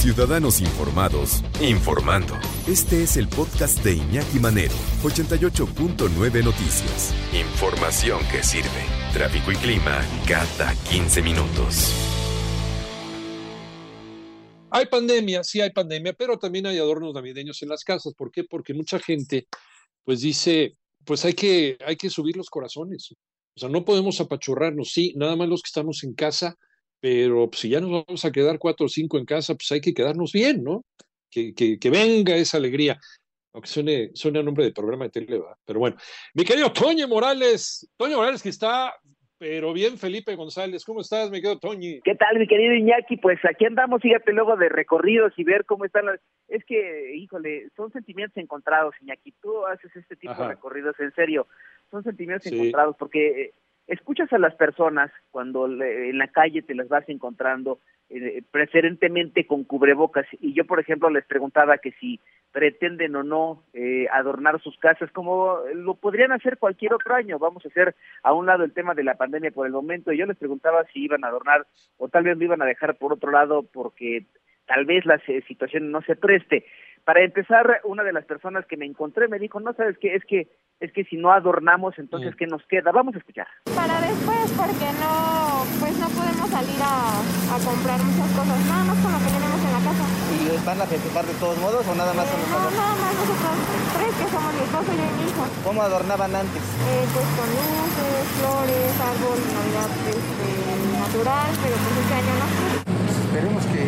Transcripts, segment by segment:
Ciudadanos Informados, informando. Este es el podcast de Iñaki Manero, 88.9 Noticias. Información que sirve. Tráfico y clima cada 15 minutos. Hay pandemia, sí hay pandemia, pero también hay adornos navideños en las casas. ¿Por qué? Porque mucha gente, pues dice, pues hay que, hay que subir los corazones. O sea, no podemos apachurrarnos, sí, nada más los que estamos en casa, pero pues, si ya nos vamos a quedar cuatro o cinco en casa, pues hay que quedarnos bien, ¿no? Que, que, que venga esa alegría, aunque suene, suene a nombre de programa de tele, ¿verdad? Pero bueno, mi querido Toño Morales, Toño Morales que está, pero bien Felipe González, ¿cómo estás, mi querido Toño? ¿Qué tal, mi querido Iñaki? Pues aquí andamos, fíjate, luego de recorridos y ver cómo están las... Es que, híjole, son sentimientos encontrados, Iñaki, tú haces este tipo Ajá. de recorridos, en serio, son sentimientos Sí. encontrados, porque eh, escuchas a las personas cuando en la calle te las vas encontrando, eh, preferentemente con cubrebocas, y yo, por ejemplo, les preguntaba que si pretenden o no eh, adornar sus casas, como lo podrían hacer cualquier otro año. Vamos a hacer a un lado el tema de la pandemia por el momento. y Yo les preguntaba si iban a adornar o tal vez lo iban a dejar por otro lado porque tal vez la se- situación no se preste. Para empezar, una de las personas que me encontré me dijo, no sabes qué, es que es que si no adornamos, entonces Mm. qué nos queda. Vamos a escuchar. Para después, porque no, pues no podemos salir a, a comprar muchas cosas, nada más con lo que tenemos en la casa. ¿Y van a festejar de todos modos o nada más Eh, no, nada más nosotros tres que somos mi esposo y yo y mi hijo. ¿Cómo adornaban antes? Eh, pues con luces, flores, árbol, navidad este, natural, pero pues este año no. Esperemos que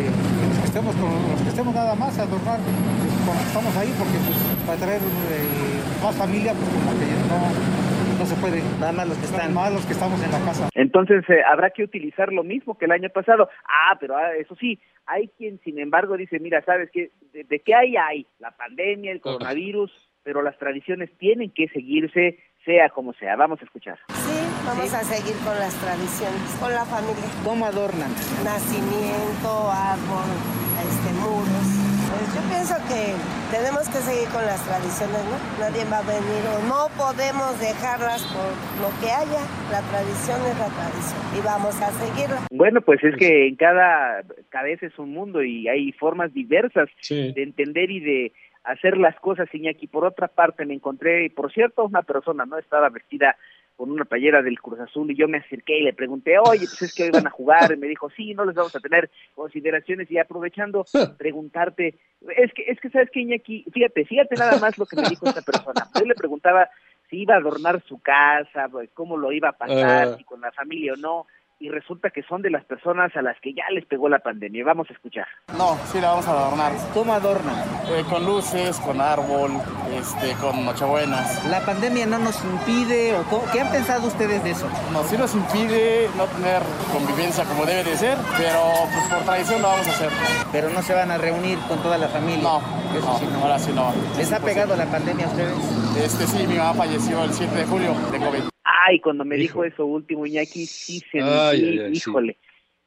los que estemos con los que estemos nada más a adornar pues, con los que estamos ahí porque pues para traer eh, más familia pues como que no, no se puede. Nada más los que están. Más los que estamos en la casa. Entonces eh, habrá que utilizar lo mismo que el año pasado. Ah, pero ah, eso sí, hay quien sin embargo dice, mira, ¿sabes qué? ¿De, de qué hay? Hay la pandemia, el coronavirus, pero las tradiciones tienen que seguirse, sea como sea. Vamos a escuchar. Sí, vamos a seguir con las tradiciones, con la familia. ¿Cómo adornan? Nacimiento, árbol, este, muros. Pues yo pienso que tenemos que seguir con las tradiciones, ¿no? Nadie va a venir o no podemos dejarlas por lo que haya. La tradición es la tradición y vamos a seguirla. Bueno, pues es que en cada cabeza es un mundo y hay formas diversas Sí. de entender y de hacer las cosas, Iñaki. Por otra parte, me encontré, y por cierto, una persona no estaba vestida con una playera del Cruz Azul y yo me acerqué y le pregunté, oye, pues es que hoy van a jugar, y me dijo, sí, no les vamos a tener consideraciones y aprovechando, preguntarte, es que, es que sabes que Iñaki, fíjate, fíjate nada más lo que me dijo esta persona. Yo le preguntaba si iba a adornar su casa, pues, cómo lo iba a pasar, Ah. si con la familia o no, y resulta que son de las personas a las que ya les pegó la pandemia. Vamos a escuchar. No, sí la vamos a adornar. ¿Cómo adornan? Eh, con luces, con árbol, este, con nochebuenas. ¿La pandemia no nos impide o cómo- qué han pensado ustedes de eso? No, sí nos impide no tener convivencia como debe de ser, pero pues por tradición lo vamos a hacer. Pero no se van a reunir con toda la familia. No, Eso no, sí no. ahora sí no. ¿Les ha pegado la pandemia a ustedes? Este sí, mi mamá falleció el 7 de julio de COVID. Ay, cuando me dijo eso último, Iñaki, sí se Ay, sí, ay, ay, sí. híjole,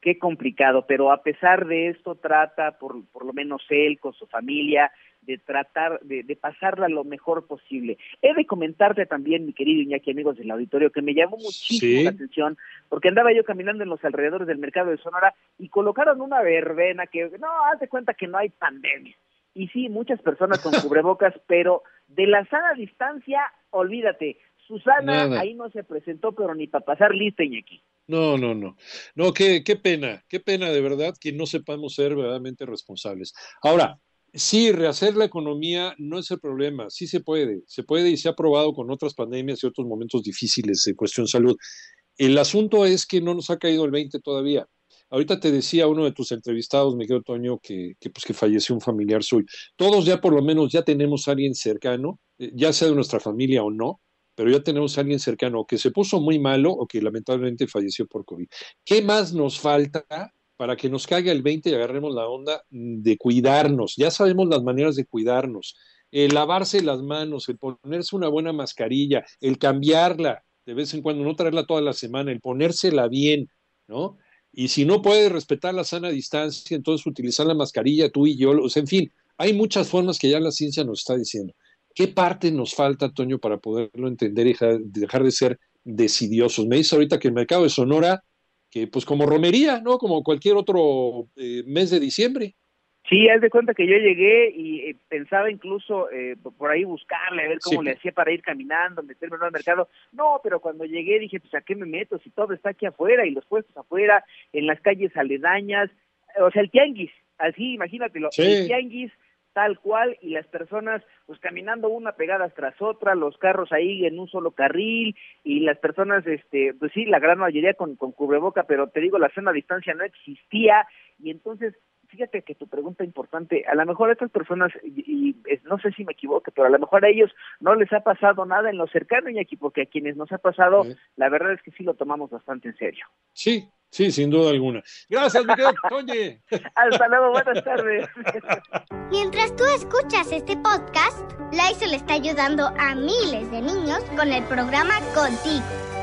qué complicado, pero a pesar de esto trata, por, por lo menos él, con su familia, de tratar de, de pasarla lo mejor posible. He de comentarte también, mi querido Iñaki, amigos del auditorio, que me llamó muchísimo Sí. la atención, porque andaba yo caminando en los alrededores del mercado de Sonora y colocaron una verbena que, no, haz de cuenta que no hay pandemia. Y sí, muchas personas con cubrebocas, pero de la sana distancia, olvídate. Susana Nada. ahí no se presentó, pero ni para pasar lista, Iñaki. No, no, no. No, qué, qué pena, qué pena de verdad que no sepamos ser verdaderamente responsables. Ahora, sí, rehacer la economía no es el problema, sí se puede, se puede y se ha probado con otras pandemias y otros momentos difíciles de cuestión salud. El asunto es que no nos ha caído el 20 todavía. Ahorita te decía uno de tus entrevistados, Miguel Toño, que, que, pues, que falleció un familiar suyo. Todos ya por lo menos ya tenemos a alguien cercano, eh, ya sea de nuestra familia o no, pero ya tenemos a alguien cercano que se puso muy malo o que lamentablemente falleció por COVID. ¿Qué más nos falta para que nos caiga el 20 y agarremos la onda de cuidarnos. Ya sabemos las maneras de cuidarnos. El lavarse las manos, el ponerse una buena mascarilla, el cambiarla de vez en cuando, no traerla toda la semana, el ponérsela bien, ¿no? Y si no puede respetar la sana distancia, entonces utilizar la mascarilla tú y yo, o en fin, hay muchas formas que ya la ciencia nos está diciendo. ¿Qué parte nos falta, Toño, para poderlo entender y dejar de ser decidiosos? Me dice ahorita que el mercado de Sonora, que pues como romería, ¿no? Como cualquier otro eh, mes de diciembre. Sí, haz de cuenta que yo llegué y eh, pensaba incluso eh, por ahí buscarle, a ver cómo le hacía para ir caminando, meterme en el mercado. No, pero cuando llegué dije, pues a qué me meto si todo está aquí afuera y los puestos afuera, en las calles aledañas, o sea, el tianguis, así imagínatelo, el tianguis tal cual y las personas pues caminando una pegadas tras otra, los carros ahí en un solo carril y las personas, este, pues sí, la gran mayoría con, con cubreboca, pero te digo, la zona distancia no existía y entonces fíjate que tu pregunta importante, a lo mejor a estas personas, y, no sé si me equivoco, pero a lo mejor a ellos no les ha pasado nada en lo cercano, Iñaki, porque a quienes nos ha pasado, la verdad es que sí lo tomamos bastante en serio. Sí, sí, sin duda alguna. Gracias, Miguel Toñe. Hasta luego, buenas tardes. Mientras tú escuchas este podcast, Lysol está ayudando a miles de niños con el programa Contigo